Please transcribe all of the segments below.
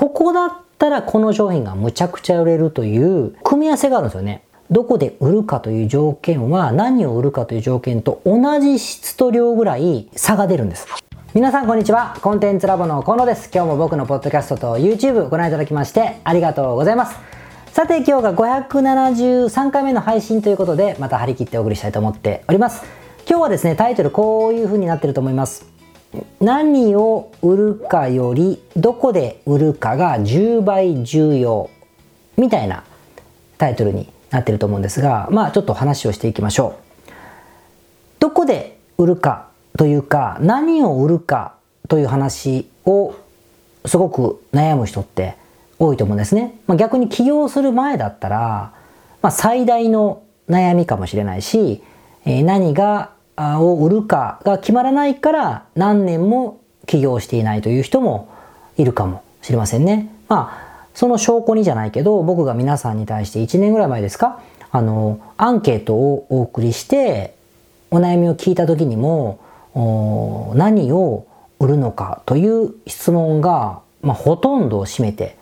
ここだったらこの商品がむちゃくちゃ売れるという組み合わせがあるんですよね。どこで売るかという条件は何を売るかという条件と同じ質と量ぐらい差が出るんです。皆さんこんにちは。コンテンツラボの河野です。今日も僕のポッドキャストと YouTube ご覧いただきましてありがとうございます。さて今日が573回目の配信ということでまた張り切ってお送りしたいと思っております。今日はですね、タイトルこういう風になってると思います。何を売るかよりどこで売るかが10倍重要みたいなタイトルになってると思うんですが、まあちょっと話をしていきましょう。どこで売るかというか、何を売るかという話をすごく悩む人って多いと思うんですね。まあ、逆に起業する前だったら、まあ、最大の悩みかもしれないし、え、何がを売るかが決まらないから何年も起業していないという人もいるかもしれませんね。まあその証拠にじゃないけど、僕が皆さんに対して1年ぐらい前ですか、あの、アンケートをお送りして、お悩みを聞いた時にも、何を売るのかという質問が、まあ、ほとんどを占めて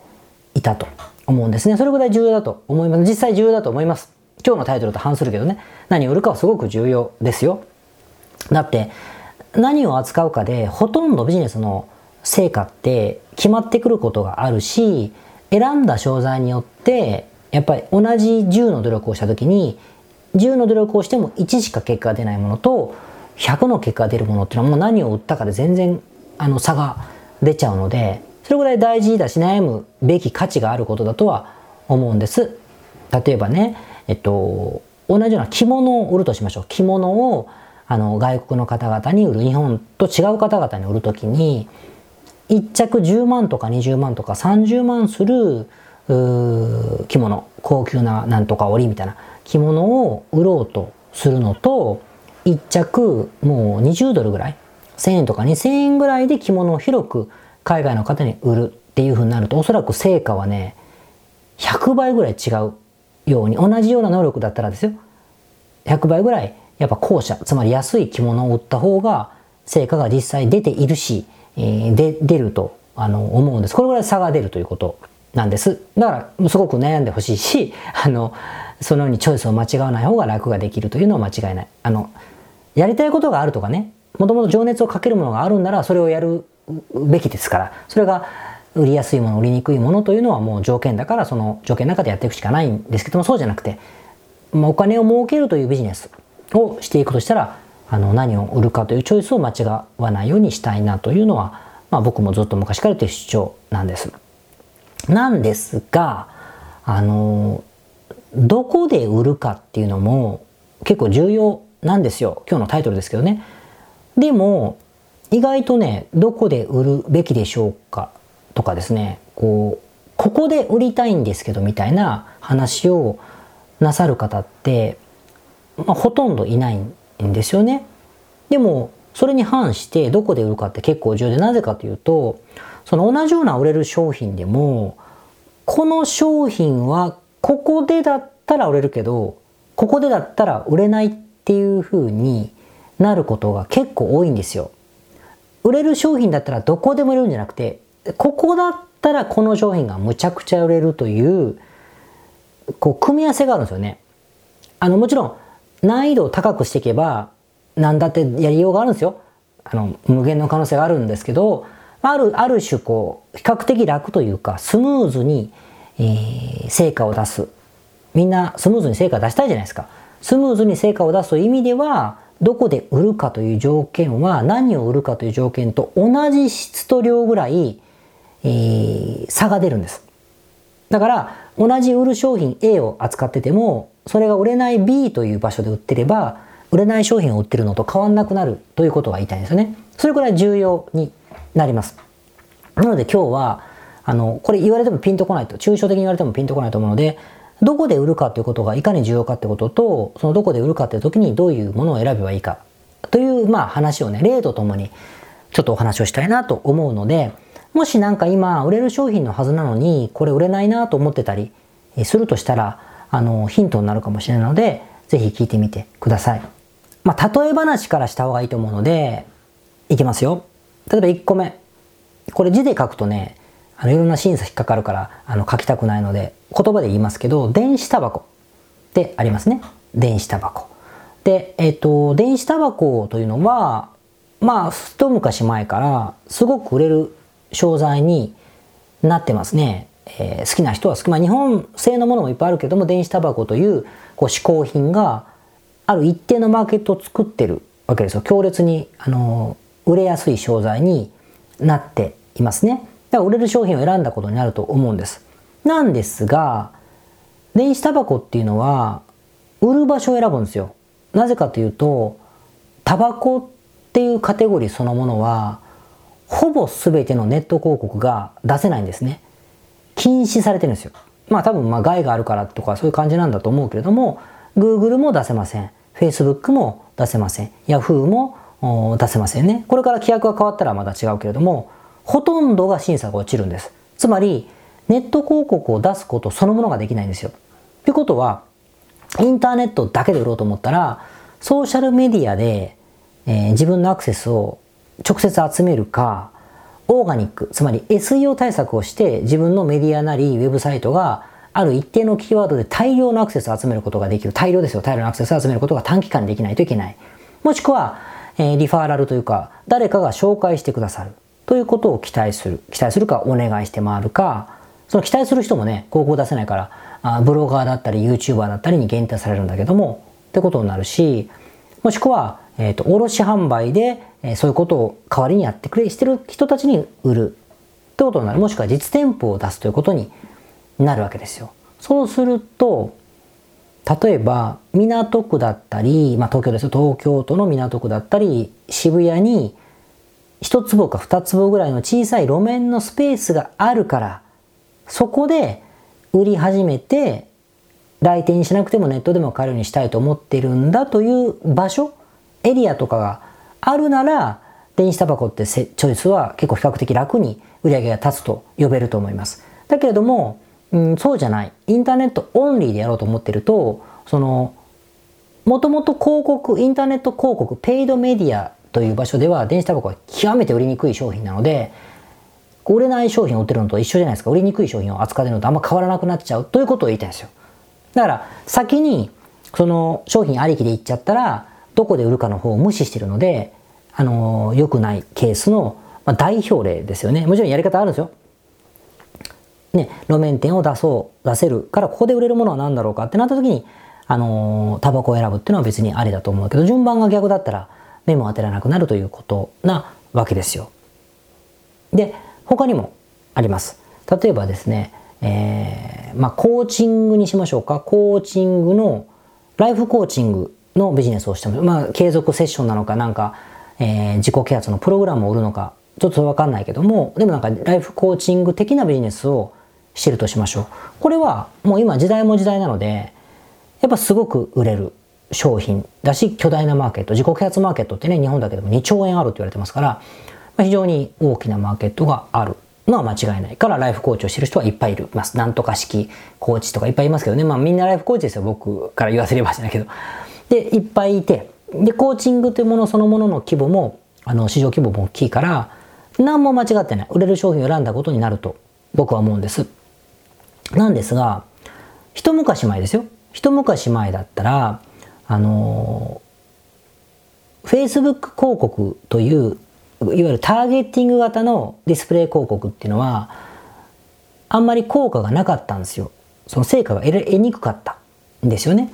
いたと思うんですね。それぐらい重要だと思います。実際重要だと思います。今日のタイトルと反するけどね、何を売るかはすごく重要ですよ。だって、何を扱うかで、ほとんどビジネスの成果って決まってくることがあるし、選んだ商材によってやっぱり同じ10の努力をした時に10の努力をしても1しか結果が出ないものと100の結果が出るものっていうのはもう何を売ったかで全然あの差が出ちゃうのでそれぐらい大事だし悩むべき価値があることだとは思うんです。例えばね、えっと、同じような着物を売るとしましょう。着物をあの外国の方々に売る日本と違う方々に売るときに1着10万とか20万とか30万する着物高級ななんとか織みたいな着物を売ろうとするのと1着もう20ドルぐらい1000円とか2000円ぐらいで着物を広く海外の方に売るっていうふうになるとおそらく成果はね100倍ぐらい違うように同じような能力だったらですよ。100倍ぐらいやっぱ後者つまり安い着物を売った方が成果が実際出ているしえー、で出るとあの思うんです。これぐらい差が出るということなんです。だからすごく悩んでほしいし、あのそのようにチョイスを間違わない方が楽ができるというのは間違いない。あのやりたいことがあるとかね、もともと情熱をかけるものがあるんならそれをやるべきですから、それが売りやすいもの、売りにくいものというのはもう条件だからその条件の中でやっていくしかないんですけども、そうじゃなくて、まあ、お金を儲けるというビジネスをしていくとしたら、あの何を売るかというチョイスを間違わないようにしたいなというのは、まあ、僕もずっと昔からという主張なんです。なんですがあのどこで売るかっていうのも結構重要なんですよ今日のタイトルですけどね。でも意外とねどこで売るべきでしょうかとかですねこうここで売りたいんですけどみたいな話をなさる方って、まあ、ほとんどいないんですよね。でもそれに反してどこで売るかって結構重要でなぜかというとその同じような売れる商品でもこの商品はここでだったら売れるけどここでだったら売れないっていう風になることが結構多いんですよ。売れる商品だったらどこでも売れるんじゃなくてここだったらこの商品がむちゃくちゃ売れるというこう組み合わせがあるんですよね。あのもちろん難易度を高くしていけば何だってやりようがあるんですよ。あの無限の可能性があるんですけどあるある種こう比較的楽というかスムーズに、えー、成果を出す。みんなスムーズに成果を出したいじゃないですか。スムーズに成果を出すという意味ではどこで売るかという条件は何を売るかという条件と同じ質と量ぐらい、えー、差が出るんです。だから同じ売る商品 A を扱っててもそれが売れない B という場所で売ってれば売れない商品を売ってるのと変わんなくなるということが言いたいんですよね。それくらい重要になります。なので今日はあのこれ言われてもピンとこないと抽象的に言われてもピンとこないと思うのでどこで売るかということがいかに重要かってこととそのどこで売るかっていう時にどういうものを選べばいいかというまあ話をね例とともにちょっとお話をしたいなと思うのでもしなんか今売れる商品のはずなのにこれ売れないなと思ってたりするとしたらあのヒントになるかもしれないのでぜひ聞いてみてください。まあ、例え話からした方がいいと思うのでいきますよ。例えば1個目。これ字で書くとねあのいろんな審査引っかかるからあの書きたくないので言葉で言いますけど電子タバコってありますね電子タバコでえっ、と電子タバコというのはまあ一昔前からすごく売れる商材になってますね、えー、好きな人は好きまあ日本製のものもいっぱいあるけども電子タバコというこう嗜好品がある一定のマーケットを作ってるわけですよ。強烈にあの売れやすい商材になっていますね。だから売れる商品を選んだことになると思うんです。なんですが電子タバコっていうのは売る場所を選ぶんですよ。なぜかというとタバコっていうカテゴリーそのものはほぼ全てのネット広告が出せないんですね。禁止されてるんですよ。まあ多分まあ害があるからとかそういう感じなんだと思うけれども Google も出せません。Facebook も出せません。Yahoo も出せませんね。これから規約が変わったらまた違うけれどもほとんどが審査が落ちるんです。つまりネット広告を出すことそのものができないんですよ。ということはインターネットだけで売ろうと思ったらソーシャルメディアで、えー、自分のアクセスを直接集めるかオーガニックつまり SEO 対策をして自分のメディアなりウェブサイトがある一定のキーワードで大量のアクセスを集めることができる。大量ですよ。大量のアクセスを集めることが短期間できないといけない。もしくは、えー、リファーラルというか、誰かが紹介してくださる。ということを期待する。期待するか、お願いして回るか、その期待する人もね、広告出せないから、あブロガーだったり、YouTuber だったりに限定されるんだけども、ってことになるし、もしくは、えっ、ー、と、卸販売で、え、そういうことを代わりにやってくれ、してる人たちに売る。ってことになる。もしくは実店舗を出すということになるわけですよ。そうすると、例えば港区だったり、まあ、東京ですよ東京都の港区だったり渋谷に一坪か二坪ぐらいの小さい路面のスペースがあるからそこで売り始めて来店しなくてもネットでも買えるようにしたいと思ってるんだという場所エリアとかがあるなら電子タバコってチョイスは結構比較的楽に売り上げが立つと呼べると思います。だけれどもうん、そうじゃない。インターネットオンリーでやろうと思ってると、その、もともと広告、インターネット広告、ペイドメディアという場所では電子タバコは極めて売りにくい商品なので、売れない商品を売ってるのと一緒じゃないですか。売りにくい商品を扱ってるのとあんま変わらなくなっちゃうということを言いたいんですよ。だから、先に、その商品ありきで言っちゃったら、どこで売るかの方を無視してるので、あの、良くないケースの、ま、代表例ですよね。もちろんやり方あるんですよ。ね、路面店を出そう、出せるから、ここで売れるものは何だろうかってなった時に、あのー、タバコを選ぶっていうのは別にありだと思うけど、順番が逆だったら目も当てらなくなるということなわけですよ。で、他にもあります。例えばですね、えー、まあ、コーチングにしましょうか。コーチングの、ライフコーチングのビジネスをしても、まあ、継続セッションなのか、なんか、えー、自己啓発のプログラムを売るのか、ちょっとわかんないけども、でもなんかライフコーチング的なビジネスをしてるとしましょう。これはもう今時代も時代なので、やっぱすごく売れる商品だし、巨大なマーケット、自己啓発マーケットってね、日本だけでも2兆円あるって言われてますから、まあ、非常に大きなマーケットがあるのは間違いないから、ライフコーチをしてる人はいっぱいいるます。なんとか式コーチとかいっぱいいますけどね、まあみんなライフコーチですよ、僕から言わせればじゃないけど。で、いっぱいいて、で、コーチングというものそのものの規模も、あの、市場規模も大きいから、何も間違ってない。売れる商品を選んだことになると僕は思うんです。なんですが、一昔前ですよ。一昔前だったら、あの、Facebook 広告という、いわゆるターゲティング型のディスプレイ広告っていうのは、あんまり効果がなかったんですよ。その成果が得にくかったんですよね。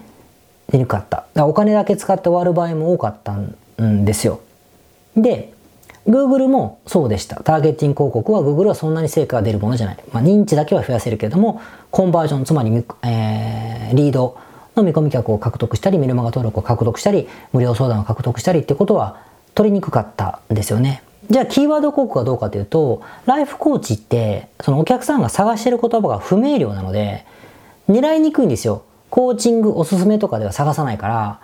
得にくかった。だからお金だけ使って終わる場合も多かったんですよ。で、Google もそうでした。ターゲティング広告は Google はそんなに成果が出るものじゃない。まあ、認知だけは増やせるけれども、コンバージョン、つまり、えー、リードの見込み客を獲得したり、メルマガ登録を獲得したり、無料相談を獲得したりってことは取りにくかったんですよね。じゃあ、キーワード広告はどうかというと、ライフコーチって、そのお客さんが探してる言葉が不明瞭なので、狙いにくいんですよ。コーチングおすすめとかでは探さないから、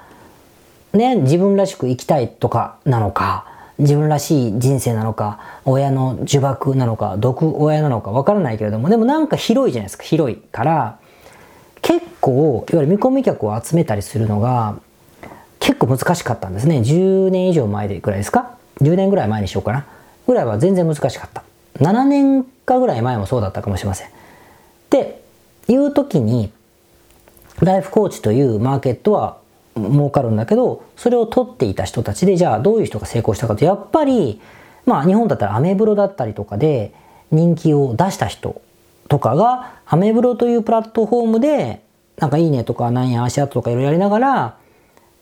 ね、自分らしく生きたいとかなのか、自分らしい人生なのか、親の呪縛なのか、毒親なのかわからないけれども、でもなんか広いじゃないですか、広いから、結構、いわゆる見込み客を集めたりするのが、結構難しかったんですね。10年以上前でぐらいですか ?10 年ぐらい前にしようかな。ぐらいは全然難しかった。7年かぐらい前もそうだったかもしれません。っていう時に、ライフコーチというマーケットは儲かるんだけど、それを取っていた人たちで、じゃあどういう人が成功したかと、やっぱり、まあ日本だったらアメブロだったりとかで人気を出した人とかが、アメブロというプラットフォームで、なんかいいねとかなんや足跡とかいろいろやりながら、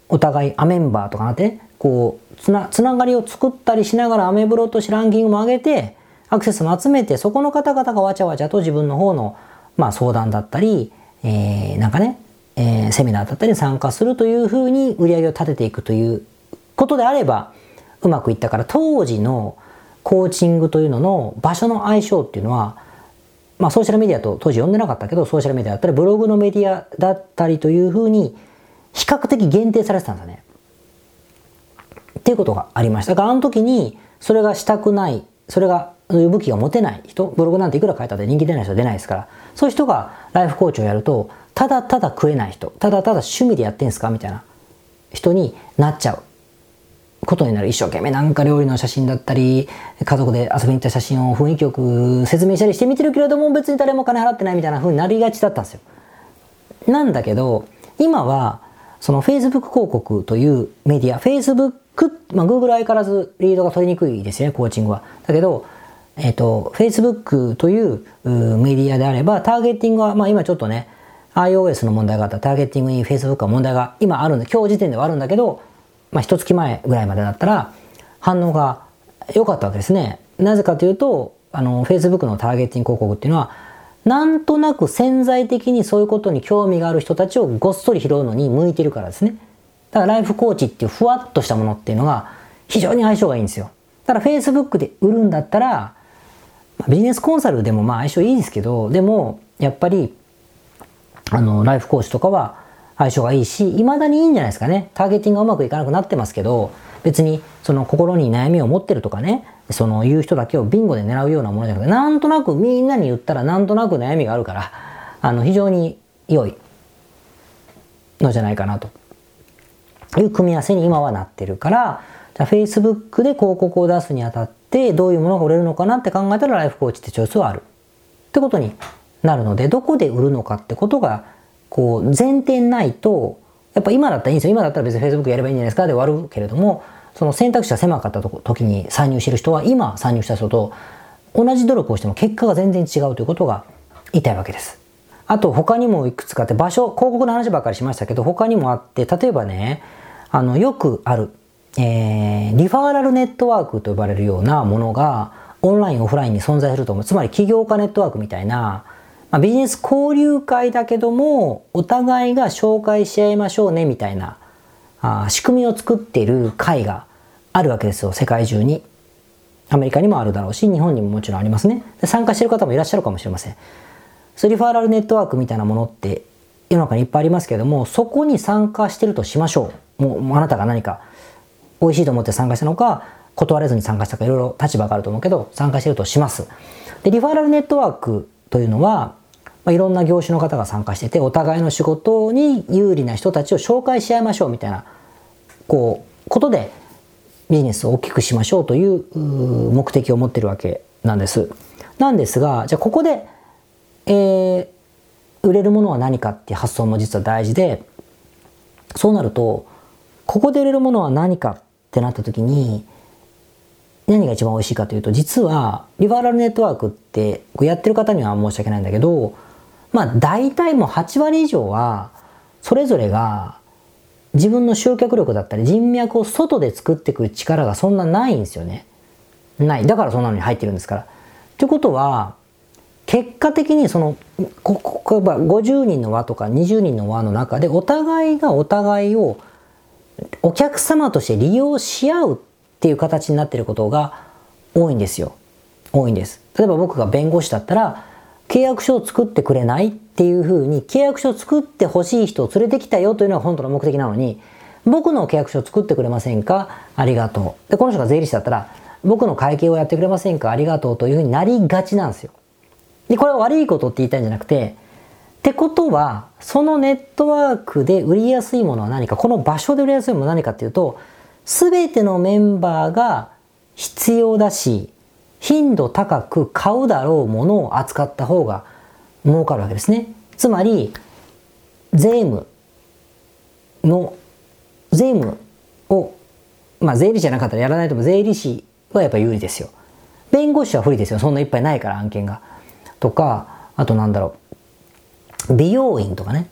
お互いアメンバーとかなって、ね、こう、つな、つながりを作ったりしながらアメブロとしてランキングも上げて、アクセスも集めて、そこの方々がわちゃわちゃと自分の方の、まあ相談だったり、えー、なんかね、えー、セミナーだったり参加するというふうに売り上げを立てていくということであれば、うまくいったから、当時のコーチングというのの場所の相性っていうのは、まあソーシャルメディアと当時読んでなかったけど、ソーシャルメディアだったり、ブログのメディアだったりというふうに、比較的限定されてたんですね。っていうことがありました。だからあの時に、それがしたくない、それが、そういう武器が持てない人、ブログなんていくら書いたって人気出ない人は出ないですから、そういう人がライフコーチをやると、ただただ食えない人、ただただ趣味でやってんすかみたいな人になっちゃうことになる。一生懸命なんか料理の写真だったり、家族で遊びに行った写真を雰囲気よく説明したりしてみてるけれども、別に誰も金払ってないみたいな風になりがちだったんですよ。なんだけど、今は、その Facebook 広告というメディア、Facebook、まあ Google 相変わらずリードが取りにくいですよね、コーチングは。だけど、えっ、ー、と、Facebook というメディアであれば、ターゲティングは、まあ今ちょっとね、iOS の問題があったターゲッティングに Facebook は問題が今あるんで、今日時点ではあるんだけど、まあ一月前ぐらいまでだったら、反応が良かったわけですね。なぜかというと、あの、Facebook のターゲッティング広告っていうのは、なんとなく潜在的にそういうことに興味がある人たちをごっそり拾うのに向いてるからですね。だからライフコーチっていうふわっとしたものっていうのが非常に相性がいいんですよ。だから Facebook で売るんだったら、ビジネスコンサルでもまあ相性いいですけど、でもやっぱり、あの、ライフコーチとかは相性がいいし、未だにいいんじゃないですかね。ターゲティングがうまくいかなくなってますけど、別にその心に悩みを持ってるとかね、その言う人だけをビンゴで狙うようなものじゃなくて、なんとなくみんなに言ったらなんとなく悩みがあるから、あの、非常に良いのじゃないかなという組み合わせに今はなってるから、じゃあ Facebook で広告を出すにあたってどういうものが売れるのかなって考えたらライフコーチってチョイスはあるってことになるので、どこで売るのかってことがこう前提ないと、やっぱ今だったらいいんですよ。今だったら別に Facebook やればいいんじゃないですかで終わるけれども、その選択肢が狭かった時に参入してる人は今参入した人と同じ努力をしても結果が全然違うということが言いたいわけです。あと他にもいくつかあって場所、広告の話ばっかりしましたけど他にもあって、例えばね、あのよくある、えー、リファーラルネットワークと呼ばれるようなものがオンライン、オフラインに存在すると思う。つまり起業家ネットワークみたいな、まあ、ビジネス交流会だけども、お互いが紹介し合いましょうねみたいなあ仕組みを作っている会があるわけですよ、世界中に。アメリカにもあるだろうし、日本にももちろんありますね。参加している方もいらっしゃるかもしれません。スリファーラルネットワークみたいなものって世の中にいっぱいありますけれども、そこに参加してるとしましょう。もうあなたが何か美味しいと思って参加したのか、断れずに参加したかいろいろ立場があると思うけど、参加してるとします。で、リファーラルネットワークというのは、まあ、いろんな業種の方が参加してて、お互いの仕事に有利な人たちを紹介し合いましょうみたいな、こう、ことでビジネスを大きくしましょうという目的を持ってるわけなんです。なんですが、じゃあここで、えー、売れるものは何かっていう発想も実は大事で、そうなると、ここで売れるものは何かってなった時に、何が一番美味しいかというと、実は、リバーラルネットワークって、やってる方には申し訳ないんだけど、まあ大体もう8割以上は、それぞれが自分の集客力だったり人脈を外で作っていく力がそんなないんですよね。ない。だからそんなのに入ってるんですから。ということは、結果的にその、ここ、50人の輪とか20人の輪の中でお互いがお互いをお客様として利用し合うっていう形になっていることが多いんですよ。多いんです。例えば僕が弁護士だったら、契約書を作ってくれないっていうふうに、契約書を作ってほしい人を連れてきたよというのが本当の目的なのに、僕の契約書を作ってくれませんか？ありがとう。で、この人が税理士だったら、僕の会計をやってくれませんか？ありがとうというふうになりがちなんですよ。で、これは悪いことって言いたいんじゃなくて、ってことは、そのネットワークで売りやすいものは何か、この場所で売りやすいものは何かっていうと、すべてのメンバーが必要だし、頻度高く買うだろうものを扱った方が儲かるわけですね。つまり、税務の、税務を、まあ税理士じゃなかったらやらないとも税理士はやっぱ有利ですよ。弁護士は不利ですよ。そんないっぱいないから案件が。とか、あとなんだろう。美容院とかね。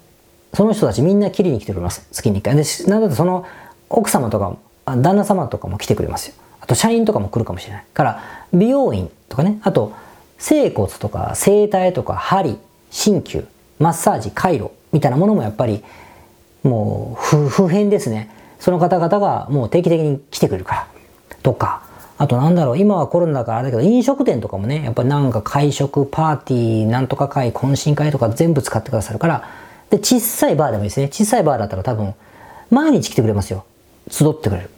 その人たちみんな切りに来てくれます。月に1回。で、なんだとその奥様とかも、旦那様とかも来てくれますよ。と社員とかも来るかもしれない。から、美容院とかね。あと、整骨とか整体とか針、鍼灸、マッサージ、回路みたいなものもやっぱりもう不変ですね。その方々がもう定期的に来てくれるから。とか、あとなんだろう、今はコロナだからあれだけど、飲食店とかもね、やっぱりなんか会食、パーティー、なんとか会、懇親会とか全部使ってくださるから、で、小さいバーでもいいですね。小さいバーだったら多分、毎日来てくれますよ。集ってくれる。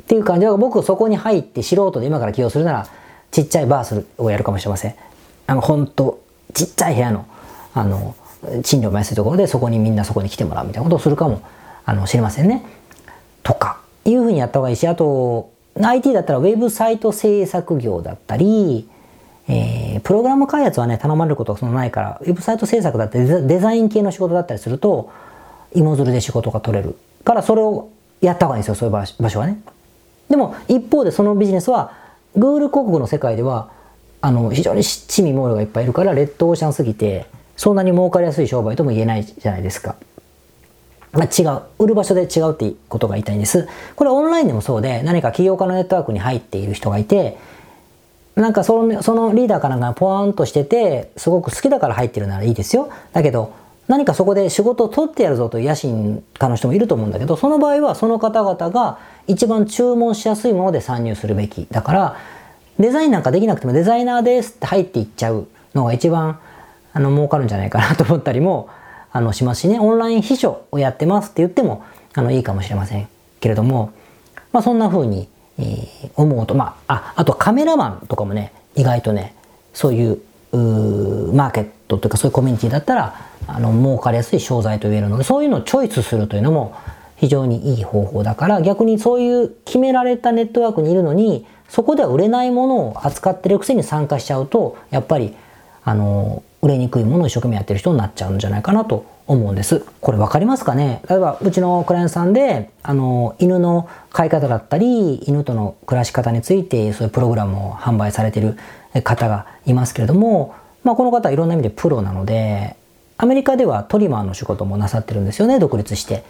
っていう感じで、僕そこに入って素人で今から起用するなら、ちっちゃいバーするをやるかもしれません。あの、ほんと、ちっちゃい部屋の、あの、賃料も安いところで、そこにみんなそこに来てもらうみたいなことをするかも、あの、知りませんね。とか、いうふうにやった方がいいし、あと、IT だったらウェブサイト制作業だったり、えー、プログラム開発はね、頼まれることがそのないから、ウェブサイト制作だったり、デザイン系の仕事だったりすると、芋づるで仕事が取れる。からそれをやった方がいいんですよ、そういう場所はね。でも、一方でそのビジネスは、Google 広告の世界では、あの、非常に七味モールがいっぱいいるから、レッドオーシャンすぎて、そんなに儲かりやすい商売とも言えないじゃないですか。まあ、違う。売る場所で違うってことが言いたいんです。これオンラインでもそうで、何か起業家のネットワークに入っている人がいて、なんかそのそのリーダーかなんかポワーンとしてて、すごく好きだから入ってるならいいですよ。だけど、何かそこで仕事を取ってやるぞという野心家の人もいると思うんだけど、その場合はその方々が一番注文しやすいもので参入するべき。だから、デザインなんかできなくてもデザイナーですって入っていっちゃうのが一番あの儲かるんじゃないかなと思ったりもあのしますしね、オンライン秘書をやってますって言ってもあのいいかもしれませんけれども、まあそんな風に、えー、思うと、まあ、あ、あとカメラマンとかもね、意外とね、そういううマーケットというかそういうコミュニティだったらあの儲かりやすい商材と言えるのでそういうのをチョイスするというのも非常にいい方法だから逆にそういう決められたネットワークにいるのにそこでは売れないものを扱ってるくせに参加しちゃうとやっぱりあの売れにくいものを一生懸命やってる人になっちゃうんじゃないかなと思うんです。これ分かりますかね？例えばうちのクライアントさんであの犬の飼い方だったり犬との暮らし方についてそういうプログラムを販売されてる方がいますけれども、まあ、この方はいろんな意味でプロなのでアメリカではトリマーの仕事もなさってるんですよね独立して。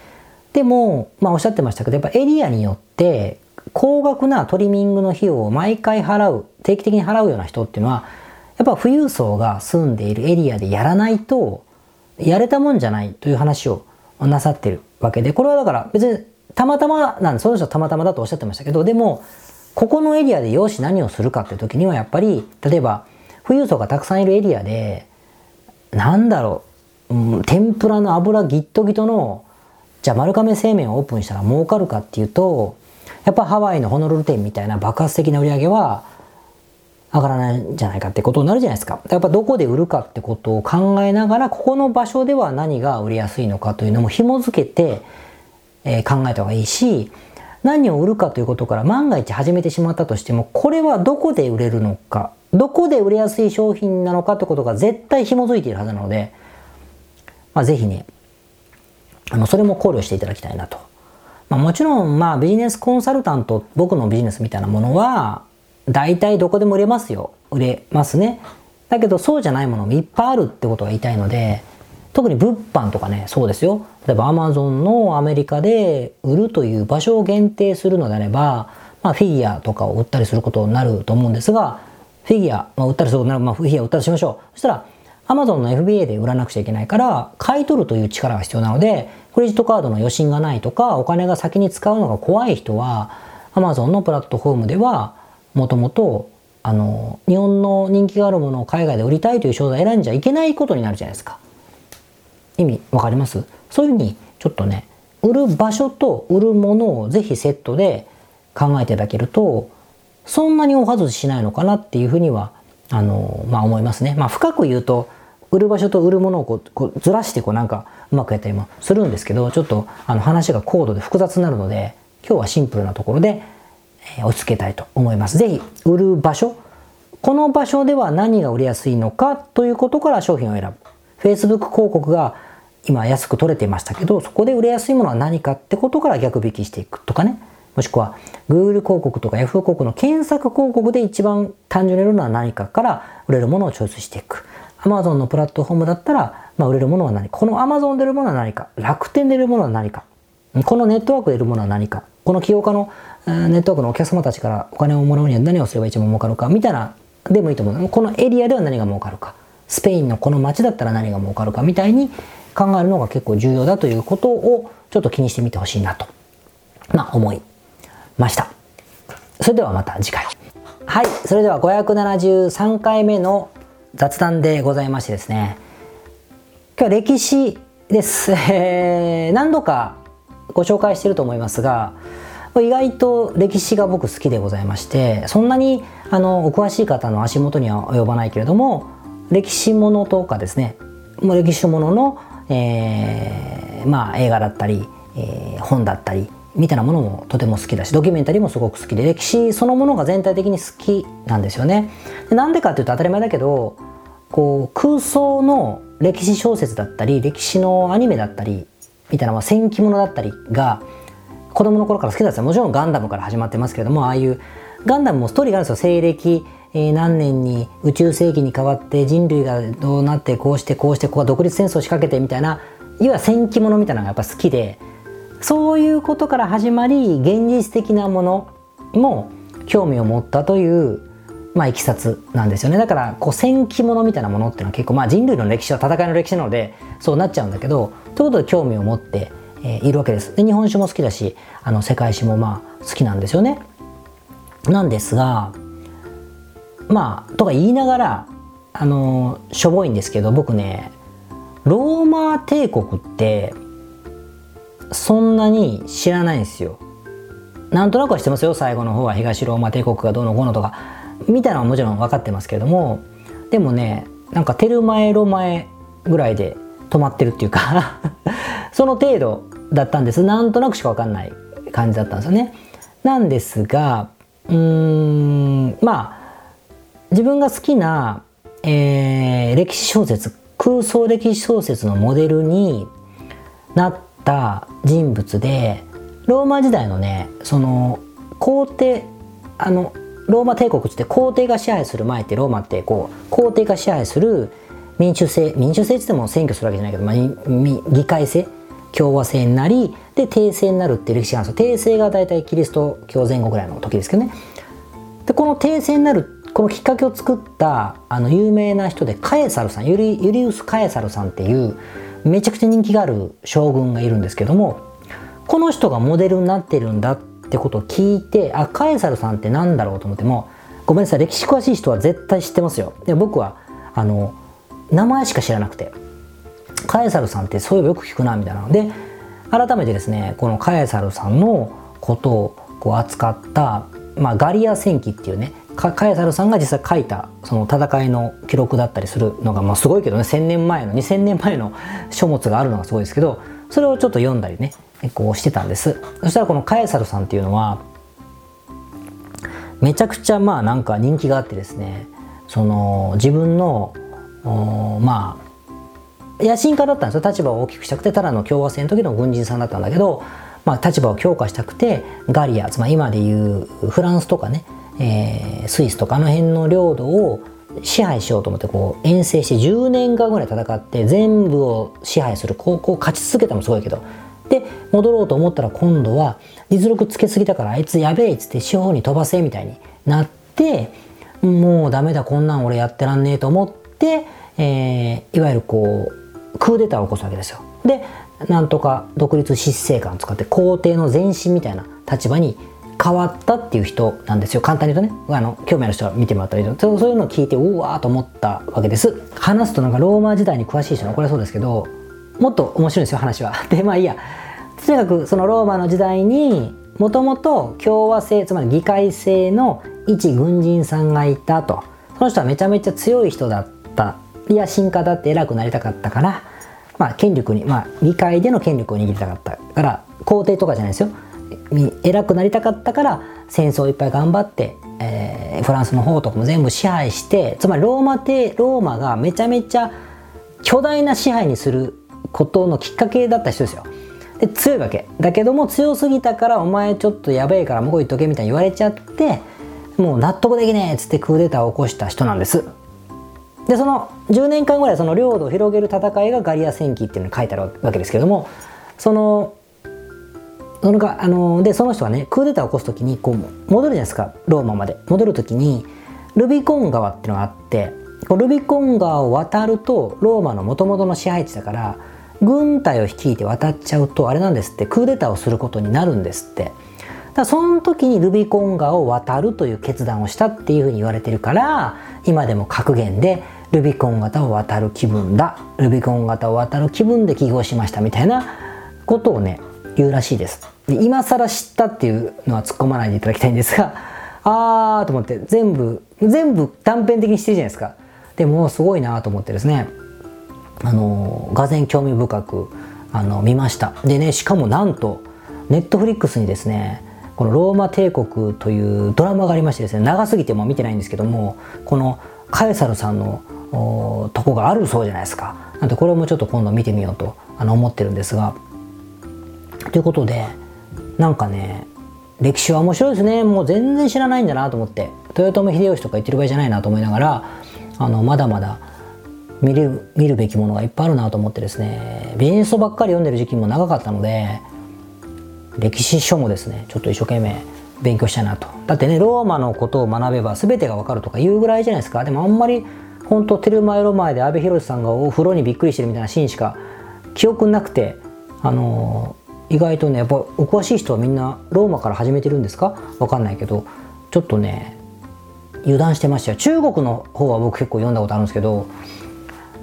でも、まあ、おっしゃってましたけどやっぱエリアによって高額なトリミングの費用を毎回払う定期的に払うような人っていうのはやっぱ富裕層が住んでいるエリアでやらないと、やれたもんじゃないという話をなさってるわけで、これはだから別にたまたまなんで、その人はたまたまだとおっしゃってましたけど、でも、ここのエリアでよし何をするかっていう時にはやっぱり、例えば、富裕層がたくさんいるエリアで、なんだろう、うん、天ぷらの油ギットギトの、じゃあ丸亀製麺をオープンしたら儲かるかっていうと、やっぱハワイのホノルル店みたいな爆発的な売り上げは、上がらないんじゃないかってことになるじゃないですか。やっぱどこで売るかってことを考えながら、ここの場所では何が売りやすいのかというのも紐付けて、えー、考えた方がいいし、何を売るかということから万が一始めてしまったとしても、これはどこで売れるのか、どこで売れやすい商品なのかということが絶対紐づいているはずなので、まあ、ぜひね、あの、それも考慮していただきたいなと。まあ、もちろん、まあ、ビジネスコンサルタント、僕のビジネスみたいなものは、大体どこでも売れますよ。売れますね。だけどそうじゃないものもいっぱいあるってことが言いたいので、特に物販とかね、そうですよ。例えば Amazon のアメリカで売るという場所を限定するのであれば、まあフィギュアとかを売ったりすることになると思うんですが、フィギュア、まあ、売ったりすることになる、まあフィギュア売ったりしましょう。そしたら Amazon の FBA で売らなくちゃいけないから、買い取るという力が必要なので、クレジットカードの余震がないとか、お金が先に使うのが怖い人は、Amazon のプラットフォームでは、もともとあの日本の人気があるものを海外で売りたいという商材を選んじゃいけないことになるじゃないですか。意味わかります？そういうふうにちょっとね売る場所と売るものをぜひセットで考えていただけるとそんなにお外ししないのかなっていうふうにはあのまあ思いますね。まあ深く言うと売る場所と売るものをこうこうずらしてこうなんかうまくやったりもするんですけどちょっとあの話が高度で複雑になるので今日はシンプルなところでえ落ち着けたいと思います。ぜひ、売る場所この場所では何が売りやすいのかということから商品を選ぶ。Facebook 広告が今安く取れていましたけどそこで売れやすいものは何かってことから逆引きしていくとかね。もしくは Google 広告とか Yahoo 広告の検索広告で一番単純に売れるのは何かから売れるものをチョイスしていく。Amazon のプラットフォームだったら、まあ、売れるものは何か。この Amazon で売るものは何か。楽天で売るものは何か。このネットワークで売るものは何か。この起業家のネットワークのお客様たちからお金をもらうには何をすれば一番儲かるか。みたいなでもいいと思う。このエリアでは何が儲かるか。スペインのこの街だったら何が儲かるか。みたいに考えるのが結構重要だということをちょっと気にしてみてほしいなと、まあ、思いました。それではまた次回。はい。それでは573回目の雑談でございましてですね。今日は歴史です、えー、何度かご紹介してると思いますが意外と歴史が僕好きでございましてそんなにあのお詳しい方の足元には及ばないけれども歴史ものとかですね歴史ものの、えー、まあ映画だったり、えー、本だったりみたいなものもとても好きだしドキュメンタリーもすごく好きで歴史そのものが全体的に好きなんですよね。でなんでかっていうと当たり前だけどこう空想の歴史小説だったり歴史のアニメだったりみたいな、まあ、戦記物だったりが子供の頃から好きだったもちろんガンダムから始まってますけれどもああいうガンダムもストーリーがあるんですよ西暦、えー、何年に宇宙世紀に変わって人類がどうなってこうしてこうしてここは独立戦争を仕掛けてみたいないわゆる戦記物みたいなのがやっぱ好きでそういうことから始まり現実的なものも興味を持ったというまあ、いきさつなんですよね。だからこう戦記物みたいなものっていうのは結構、まあ、人類の歴史は戦いの歴史なのでそうなっちゃうんだけどということで興味を持って、えー、いるわけです。で日本史も好きだしあの世界史もまあ好きなんですよね。なんですがまあとか言いながらあのしょぼいんですけど僕ねローマ帝国ってそんなに知らないんですよ。なんとなくは知ってますよ。最後の方は東ローマ帝国がどうのこうのとか。みたいなのはもちろん分かってますけれども。でもねなんかテルマエロマエぐらいで止まってるっていうか。その程度だったんです。なんとなくしか分かんない感じだったんですよね。なんですがうーんまあ自分が好きな、えー、歴史小説空想歴史小説のモデルになった人物でローマ時代のねその皇帝あのローマ帝国って皇帝が支配する前ってローマってこう皇帝が支配する民主制民主制って言っても選挙するわけじゃないけど、まあ、議会制共和制になりで帝政になるっていう歴史があるんですよ。帝政が大体キリスト教前後ぐらいの時ですけどね。でこの帝政になるこのきっかけを作ったあの有名な人でカエサルさんユリユリウス・カエサルさんっていうめちゃくちゃ人気がある将軍がいるんですけどもこの人がモデルになってるんだってことを聞いてあカエサルさんって何だろうと思ってもごめんなさい歴史詳しい人は絶対知ってますよ。で僕はあの名前しか知らなくてカエサルさんってそういえばよく聞くなみたいな。ので改めてですねこのカエサルさんのことをこう扱った、まあ、ガリア戦記っていうねカエサルさんが実際書いたその戦いの記録だったりするのが、まあ、すごいけどね1000年前の2000年前の書物があるのがすごいですけどそれをちょっと読んだりねこうしてたんです。そしたらこのカエサルさんっていうのはめちゃくちゃまあなんか人気があってですねその自分のまあ野心家だったんですよ。立場を大きくしたくてただの共和制の時の軍人さんだったんだけど、まあ、立場を強化したくてガリアつまり今でいうフランスとかねえー、スイスとかあの辺の領土を支配しようと思ってこう遠征して10年間ぐらい戦って全部を支配する高校勝ち続けたのもすごいけどで戻ろうと思ったら今度は実力つけすぎたからあいつやべえっつって四方に飛ばせみたいになってもうダメだこんなん俺やってらんねえと思って、えー、いわゆるこうクーデターを起こすわけですよ。でなんとか独立執政官を使って皇帝の前身みたいな立場に変わったっていう人なんですよ。簡単に言うとね。あの興味ある人は見てもらったらいいと。そういうのを聞いてうわーと思ったわけです。話すとなんかローマ時代に詳しい人はこれはそうですけどもっと面白いんですよ話は。でまあいいや。とにかくそのローマの時代にもともと共和制つまり議会制の一軍人さんがいたと。その人はめちゃめちゃ強い人だった。いや進化だって偉くなりたかったからまあ権力にまあ議会での権力を握りたかったから皇帝とかじゃないですよ。偉くなりたかったから戦争をいっぱい頑張ってえー、フランスの方とかも全部支配してつまりローマ帝ローマがめちゃめちゃ巨大な支配にすることのきっかけだった人ですよ。で強いわけだけども強すぎたからお前ちょっとやべえから向こう行っとけみたいに言われちゃってもう納得できねえっつってクーデターを起こした人なんです。でその10年間ぐらいその領土を広げる戦いがガリア戦記っていうのに書いてあるわけですけどもそのそのかあのでその人がねクーデターを起こす時にこう戻るじゃないですか。ローマまで。戻る時にルビコン川っていうのがあってルビコン川を渡るとローマのもともとの支配地だから軍隊を率いて渡っちゃうとあれなんですって。クーデターをすることになるんですって。だその時にルビコン川を渡るという決断をしたっていうふうに言われてるから今でも格言でルビコン型を渡る気分だ。ルビコン型を渡る気分で起業しましたみたいなことをね言うらしいです。で今更知ったっていうのは突っ込まないでいただきたいんですが あーと思って全部全部断片的にしてるじゃないですか。でもすごいなと思ってですねあのがぜ興味深くあの見ました。でねしかもなんとネットフリックスにですねこのローマ帝国というドラマがありましてですね長すぎても見てないんですけどもこのカエサルさんのとこがあるそうじゃないですか。なんでこれもちょっと今度見てみようとあの思ってるんですがということでなんかね歴史は面白いですね。もう全然知らないんだなと思って。豊臣秀吉とか言ってる場合じゃないなと思いながらあのまだまだ見る見るべきものがいっぱいあるなと思ってですねビジネス書ばっかり読んでる時期も長かったので歴史書もですねちょっと一生懸命勉強したいなと。だってねローマのことを学べば全てが分かるとか言うぐらいじゃないですか。でもあんまり本当テルマエロ前で阿部寛さんがお風呂にびっくりしてるみたいなシーンしか記憶なくてあのー、意外とねやっぱお詳しい人はみんなローマから始めてるんですか？分かんないけど。ちょっとね油断してましたよ。中国の方は僕結構読んだことあるんですけど。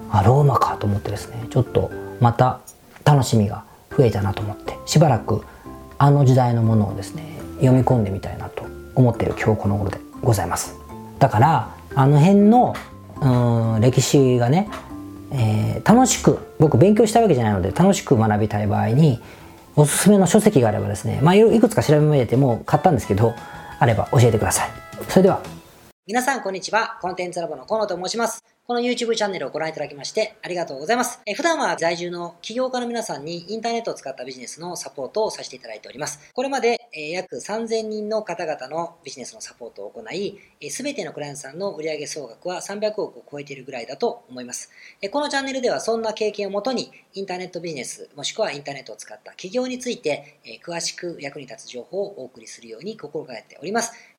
あローマかと思ってですね。ちょっとまた楽しみが増えたなと思って。しばらくあの時代のものをですね読み込んでみたいなと思っている今日この頃でございます。だからあの辺のうん歴史がね、えー、楽しく僕勉強したわけじゃないので楽しく学びたい場合におすすめの書籍があればですねまあいくつか調べめてもう買ったんですけどあれば教えてください。それでは。皆さんこんにちは。コンテンツラボの河野と申します。この YouTube チャンネルをご覧いただきましてありがとうございます。え普段は在住の起業家の皆さんにインターネットを使ったビジネスのサポートをさせていただいております。これまで、え約3000人の方々のビジネスのサポートを行い、すべてのクライアントさんの売上総額は300億を超えているぐらいだと思います。えこのチャンネルではそんな経験をもとにインターネットビジネスもしくはインターネットを使った起業についてえ詳しく役に立つ情報をお送りするように心がけております。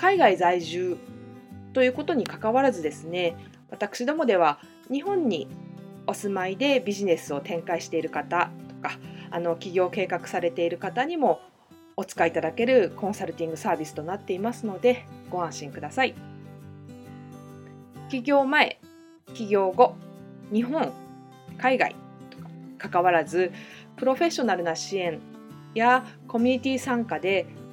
海外在住ということにかかわらずですね私どもでは日本にお住まいでビジネスを展開している方とかあの起業計画されている方にもお使いいただけるコンサルティングサービスとなっていますのでご安心ください。起業前、起業後、日本、海外とか関わらずプロフェッショナルな支援やコミュニティ参加で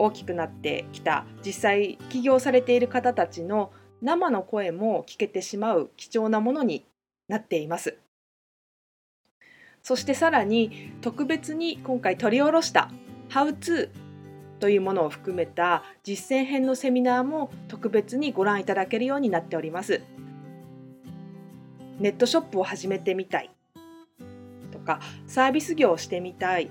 大きくなってきた実際起業されている方たちの生の声も聞けてしまう貴重なものになっています。そしてさらに特別に今回取り下ろした「How to」というものを含めた実践編のセミナーも特別にご覧いただけるようになっております。ネットショップを始めてみたいとかサービス業をしてみたい